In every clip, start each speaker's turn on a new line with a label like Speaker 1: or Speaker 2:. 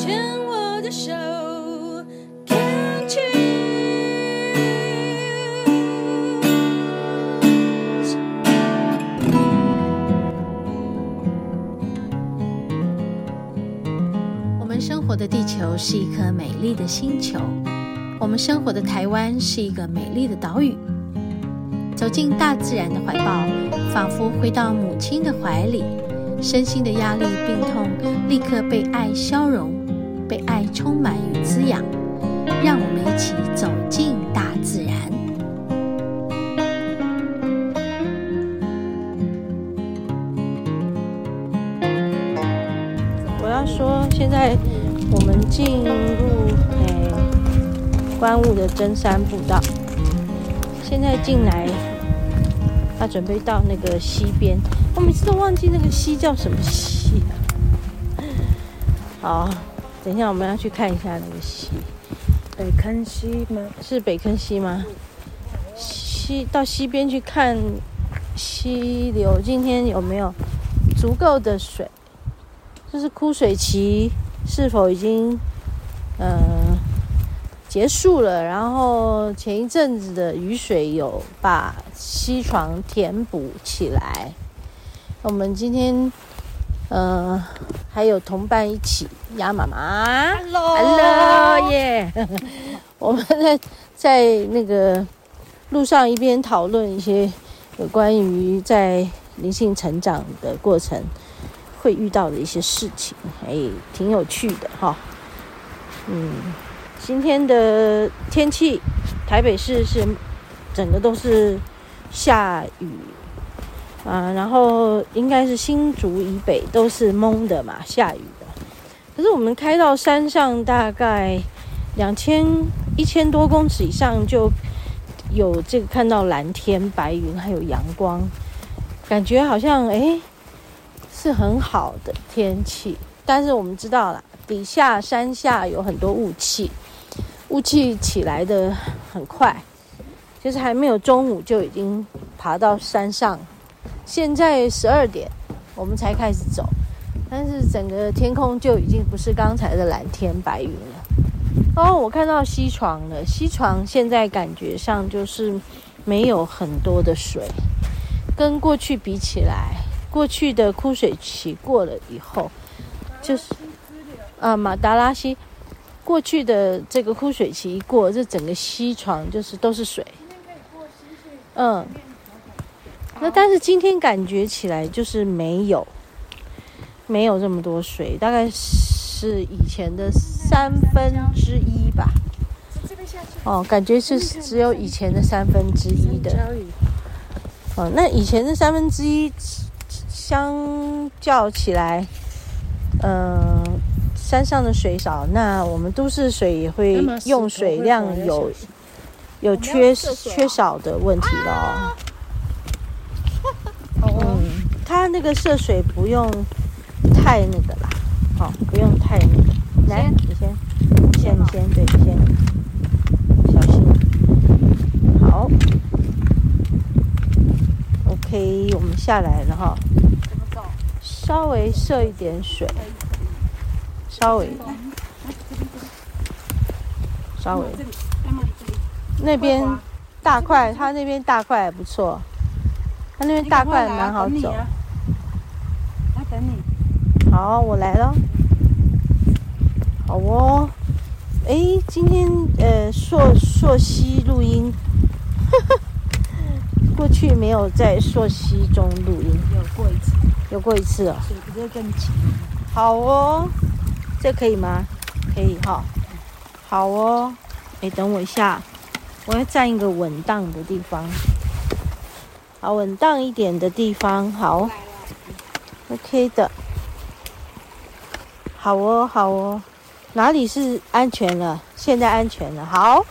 Speaker 1: 牵我的手，Can't you？
Speaker 2: 我们生活的地球是一颗美丽的星球，我们生活的台湾是一个美丽的岛屿。走进大自然的怀抱，仿佛回到母亲的怀里，身心的压力、病痛立刻被爱消融，被爱充满与滋养。让我们一起走进大自然。
Speaker 3: 我要说，现在我们进入诶观雾的真山步道，现在进来。他准备到那个溪边，我每次都忘记那个溪叫什么溪啊。好，等一下我们要去看一下那个溪，
Speaker 4: 北坑溪吗？
Speaker 3: 是北坑溪吗？溪到溪边去看溪流，今天有没有足够的水？就是枯水期是否已经嗯？呃结束了，然后前一阵子的雨水有把溪床填补起来。我们今天，呃，还有同伴一起，鸭妈妈，Hello，Hello，耶！我们在在那个路上一边讨论一些有关于在灵性成长的过程会遇到的一些事情，哎，挺有趣的哈，嗯。今天的天气，台北市是整个都是下雨啊，然后应该是新竹以北都是蒙的嘛，下雨的。可是我们开到山上，大概两千一千多公尺以上，就有这个看到蓝天白云，还有阳光，感觉好像诶是很好的天气。但是我们知道啦，底下山下有很多雾气。雾气起来的很快，就是还没有中午就已经爬到山上。现在十二点，我们才开始走，但是整个天空就已经不是刚才的蓝天白云了。哦，我看到溪床了，溪床现在感觉上就是没有很多的水，跟过去比起来，过去的枯水期过了以后，就是啊，马达拉溪。过去的这个枯水期一过，这整个溪床就是都是水。嗯，那但是今天感觉起来就是没有，没有这么多水，大概是以前的三分之一吧。哦，感觉是只有以前的三分之一的。哦，那以前的三分之一相较起来，嗯。山上的水少，那我们都市水也会用水量有有缺缺少的问题了。嗯，它那个涉水不用太那个啦，好，不用太那个。来，你先，你先，你先，对，你先，小心。好，OK，我们下来了哈。稍微涉一点水。稍微，稍微，那边大块，他那边大块还不错，他那边大块蛮好走。
Speaker 4: 他等你。
Speaker 3: 好，我来了。好哦。哎，今天呃，溯溯溪录音，过去没有在溯溪中录音。
Speaker 4: 有过一次。
Speaker 3: 有过一次哦。
Speaker 4: 水不是更急。
Speaker 3: 好哦。这可以吗？可以哈，好哦。哎，等我一下，我要站一个稳当的地方，好，稳当一点的地方，好，OK 的，好哦，好哦，哪里是安全了？现在安全了，好，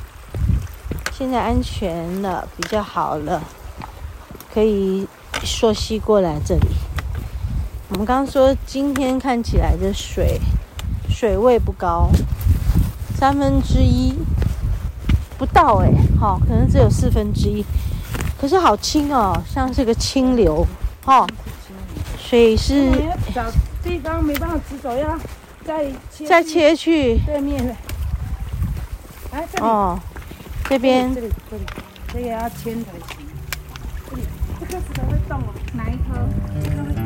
Speaker 3: 现在安全了，比较好了，可以溯溪过来这里。我们刚刚说今天看起来的水。水位不高，三分之一不到哎，好，可能只有四分之一，可是好清哦，像是个清流，哈，水是
Speaker 4: 找地方没办法直走呀，再切
Speaker 3: 再切去
Speaker 4: 对面的。来这里，
Speaker 3: 哦，这边
Speaker 4: 这里这里，这个要牵才行。这里这颗石头会动哦，哪一颗？这个会动。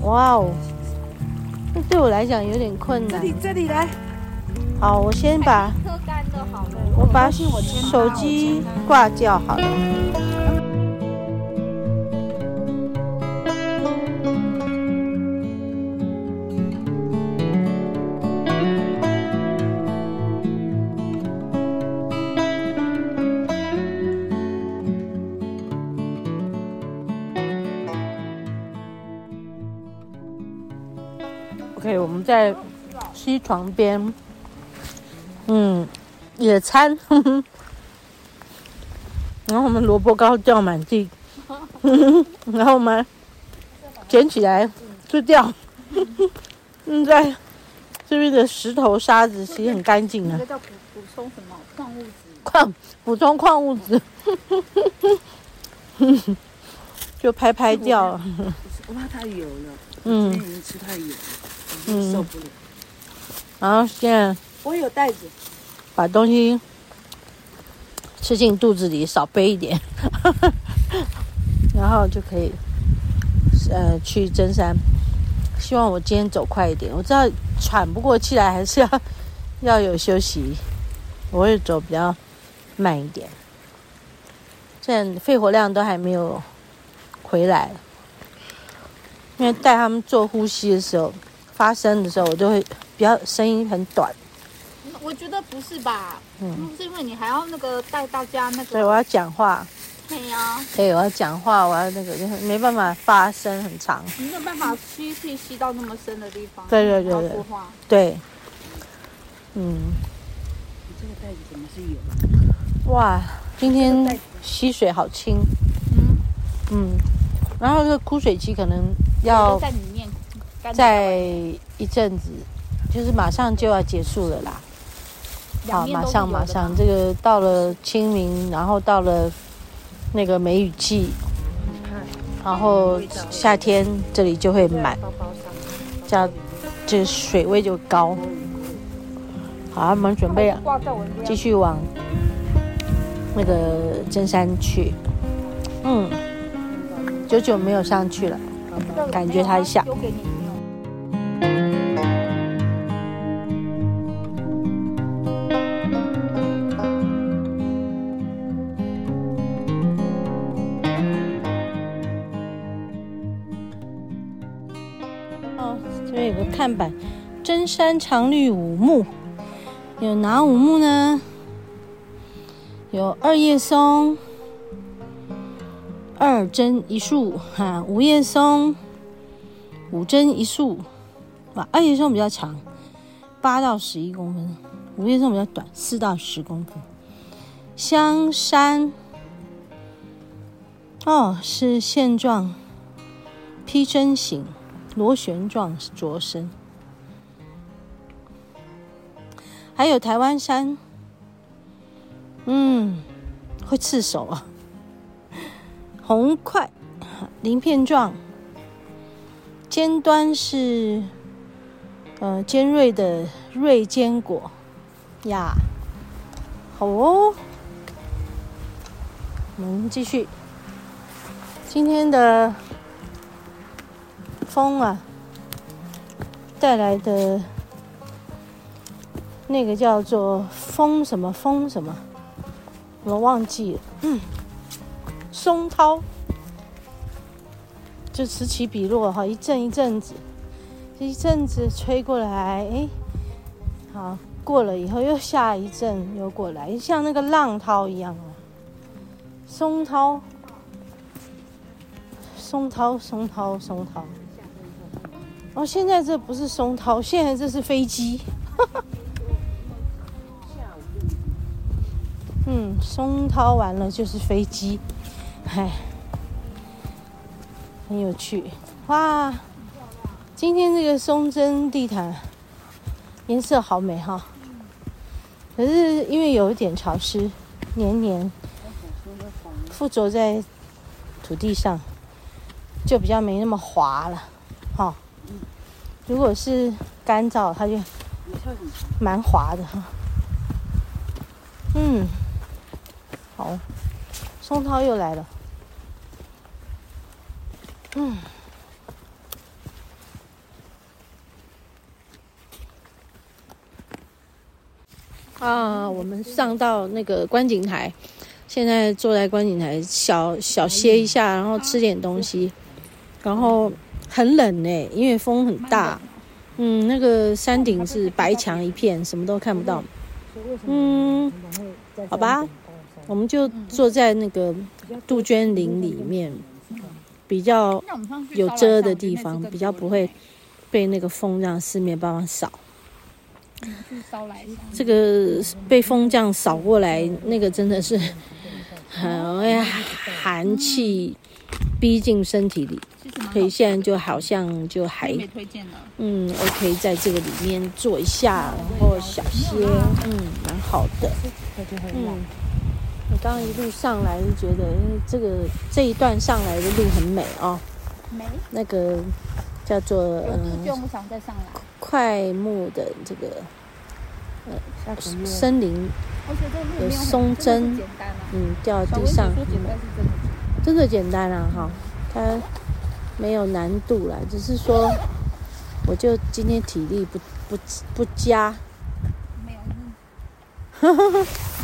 Speaker 3: 哇哦，这对我来讲有点困难。
Speaker 4: 这里这里来，
Speaker 3: 好，我先把
Speaker 1: 喝干就好了。
Speaker 3: 我把
Speaker 4: 我
Speaker 3: 手机挂掉好了。溪床边，嗯，野餐，呵 呵然后我们萝卜糕掉满地，然后我们捡起来就掉，嗯在这边的石头沙子其实很干净啊。
Speaker 1: 这，叫补补充什么？矿物质？
Speaker 3: 矿补充矿物质，就拍拍掉。了，
Speaker 4: 我怕太油了，
Speaker 3: 嗯。
Speaker 4: 今吃太油了，受不了。
Speaker 3: 然后现在。
Speaker 4: 我有袋子，
Speaker 3: 把东西吃进肚子里，少背一点，然后就可以呃去登山。希望我今天走快一点，我知道喘不过气来，还是要 要有休息。我会走比较慢一点，现在肺活量都还没有回来，因为带他们做呼吸的时候，发声的时候，我都会比较声音很短。
Speaker 1: 我觉得不是吧？
Speaker 3: 嗯
Speaker 1: 嗯，是因为你还要那个带大家那
Speaker 3: 个对，
Speaker 1: 我，
Speaker 3: 要讲话。
Speaker 1: 对呀，
Speaker 3: 对，我要讲话，我要那个，就是没办法发声很长。
Speaker 1: 你没有办法吸气吸到那么深的地方。
Speaker 3: 对
Speaker 1: 对对对话。
Speaker 3: 对，嗯，
Speaker 4: 你这个袋子怎么是有？
Speaker 3: 哇，今天溪水好清，
Speaker 1: 嗯，
Speaker 3: 嗯，然后这个枯水期可能要
Speaker 1: 在里面
Speaker 3: 在一阵子，就是马上就要结束了啦。好，
Speaker 1: 马
Speaker 3: 上马上，这个到了清明，然后到了那个梅雨季，然后夏天这里就
Speaker 4: 会满，
Speaker 3: 这样这个水位就高。好，我
Speaker 1: 们准备
Speaker 3: 继续往那个真山去。嗯，久久没有上去了，感觉它一下看板，真山常绿五木，有哪五木呢？有二叶松、二针一树，哈，五叶松、五针一树，啊，二叶松比较长，八到十一公分；五叶松比较短，四到十公分。香山，哦，是线状披针形。螺旋状着生，还有台湾山，嗯，会刺手啊。红块，鳞片状，尖端是呃尖锐的锐尖果呀。好哦，我们继续今天的。风啊，带来的那个叫做风什么风什么，我忘记了。嗯，松涛就此起彼落哈，一阵一阵子，一阵子吹过来，哎，好过了以后又下一阵又过来，像那个浪涛一样啊，松涛，松涛，松涛，松涛。哦，现在这不是松涛，现在这是飞机。哈 哈嗯，松涛完了就是飞机，哎，很有趣哇！今天这个松针地毯颜色好美哈，可是因为有一点潮湿，黏黏附着在土地上，就比较没那么滑了，如果是干燥，它就蛮滑的哈。嗯，好，松涛又来了。嗯。啊，我们上到那个观景台，现在坐在观景台小小歇一下，然后吃点东西，然后很冷呢，因为风很大。嗯，那个山顶是白墙一片，什么都看不到。嗯，好吧，我们就坐在那个杜鹃林里面，比较有遮的地方，比较不会被那个风这样四面八方扫。这个被风这样扫过来，那个真的是很哎呀，寒气逼近身体里。所以现在就好像就还嗯，OK，在这个里面做一下，然后小歇，嗯，蛮好的。嗯，我刚刚一路上来就觉得，因为这个这一段上来的路很美哦。美。那个叫做嗯，快木的这个呃。森林有松针，嗯，掉地上，真的简单啊，哈，它没有难度啦，只是说，我就今天体力不不不佳，没有，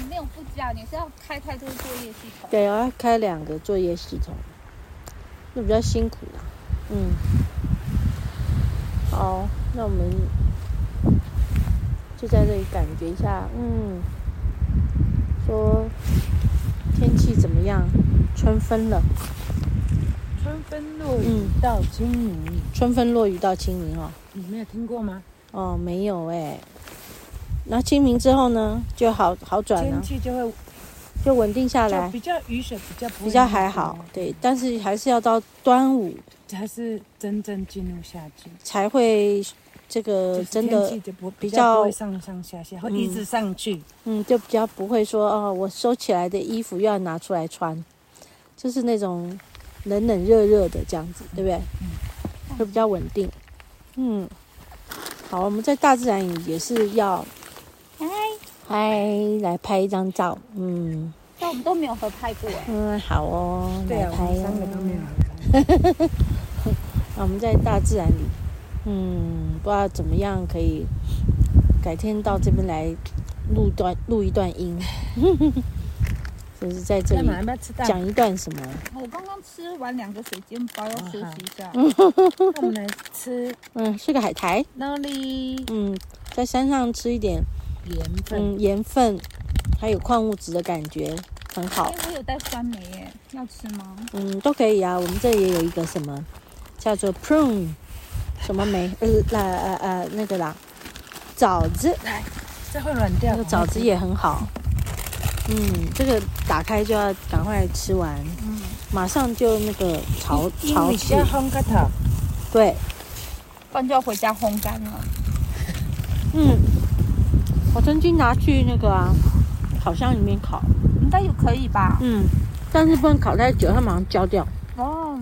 Speaker 1: 你没有不佳，你是要开太多作业系统，
Speaker 3: 对，我要开两个作业系统，那比较辛苦啦，嗯，好，那我们。就在这里感觉一下，嗯，说天气怎么样？春分了，
Speaker 4: 春分落雨到清明，
Speaker 3: 嗯，春分落雨到清明哦。
Speaker 4: 你没有听过吗？
Speaker 3: 哦，没有哎。那清明之后呢，就好好转了，
Speaker 4: 天气就会
Speaker 3: 就稳定下来，
Speaker 4: 比较雨水比较不
Speaker 3: 比较还好，对，但是还是要到端午
Speaker 4: 才是真正进入夏季
Speaker 3: 才会。这个真的比较
Speaker 4: 上上下下，会一直上去。
Speaker 3: 嗯，就比较不会说哦，我收起来的衣服又要拿出来穿，就是那种冷冷热热的这样子，对不对？嗯，会比较稳定。嗯，好，我们在大自然也是要嗨嗨来拍一张照。嗯，
Speaker 1: 但我们都没有合拍过。
Speaker 3: 嗯，好哦，
Speaker 4: 对啊，
Speaker 3: 来拍哦。
Speaker 4: 三个都没有合拍。
Speaker 3: 那我们在大自然里。嗯，不知道怎么样可以改天到这边来录段录一段音，就是在这里讲一段什么？
Speaker 1: 我刚刚吃完两个水煎包，要休息一下。
Speaker 4: 那我们来吃，
Speaker 3: 嗯，是个海苔。
Speaker 4: 哪里？
Speaker 3: 嗯，在山上吃一点
Speaker 4: 盐分，
Speaker 3: 嗯，盐分还有矿物质的感觉很好。
Speaker 1: 我有带酸梅耶，要吃吗？
Speaker 3: 嗯，都可以啊。我们这里也有一个什么叫做 prune。什么梅？呃，呃呃呃，那个啦，枣子。来，
Speaker 4: 这会软掉。
Speaker 3: 那个枣子也很好。嗯，这个打开就要赶快吃完。嗯。马上就那个潮潮起。
Speaker 4: 烘干它。
Speaker 3: 对。
Speaker 1: 不然就要回家烘干了。
Speaker 3: 嗯。我曾经拿去那个啊，烤箱里面烤。
Speaker 1: 应该也可以吧？
Speaker 3: 嗯。但是不能烤太久，它马上焦掉。
Speaker 1: 哦。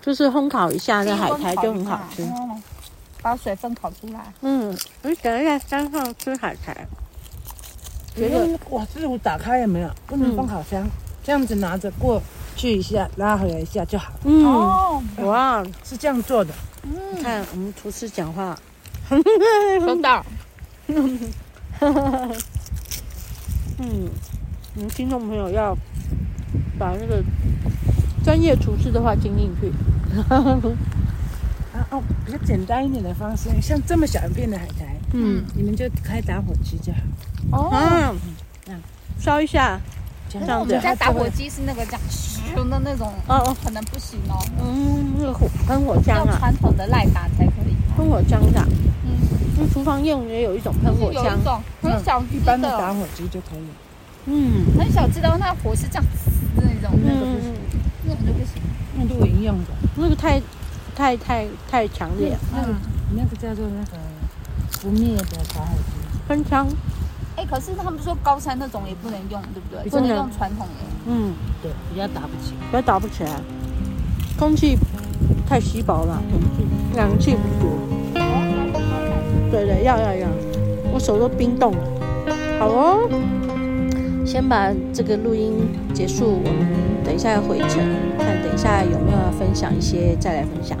Speaker 3: 就是烘烤一下，那海苔就很好吃。
Speaker 1: 把水分烤出来。
Speaker 3: 嗯，我想在山上吃海苔。
Speaker 4: 觉得哇，这我打开也没有，不能放烤箱，嗯、这样子拿着过去一下，拉回来一下就好。
Speaker 3: 嗯，哦、哇，
Speaker 4: 是这样做的。
Speaker 3: 嗯，你看我们厨师讲话，
Speaker 1: 收到。
Speaker 3: 嗯，我们听众朋友要把那个。专业厨师的话听进去，
Speaker 4: 啊哦，比较简单一点的方式，像这么小一片的海苔，嗯，你们就开打火机就好。
Speaker 3: 哦，嗯，烧一下，
Speaker 1: 这样子。我们家打火机是那个这样熊的那种，哦哦，可能不行哦。
Speaker 3: 嗯，那个火喷火枪啊，
Speaker 1: 传统的赖打才可以。
Speaker 3: 喷火枪的，嗯，那厨房用也有一种喷火枪，
Speaker 1: 很小
Speaker 4: 一般的打火机就可以。
Speaker 3: 嗯，
Speaker 1: 很小知道那火是这样子的那种，那个不行。那个就不行，
Speaker 4: 那露营用的，
Speaker 3: 那个太太太太强烈了。
Speaker 4: 那个那个叫做那个不灭的打火机，
Speaker 3: 喷枪。
Speaker 1: 哎，可是他们说高山那种也不能用，对不对？不能用传统的。
Speaker 3: 嗯，
Speaker 4: 对，比较打不起，
Speaker 3: 比较打不起来。空气太稀薄了，氧气不足。对对，要要要，我手都冰冻了。好哦，先把这个录音结束，我们等一下要回程，看等一下有没有要分享一些，再来分享。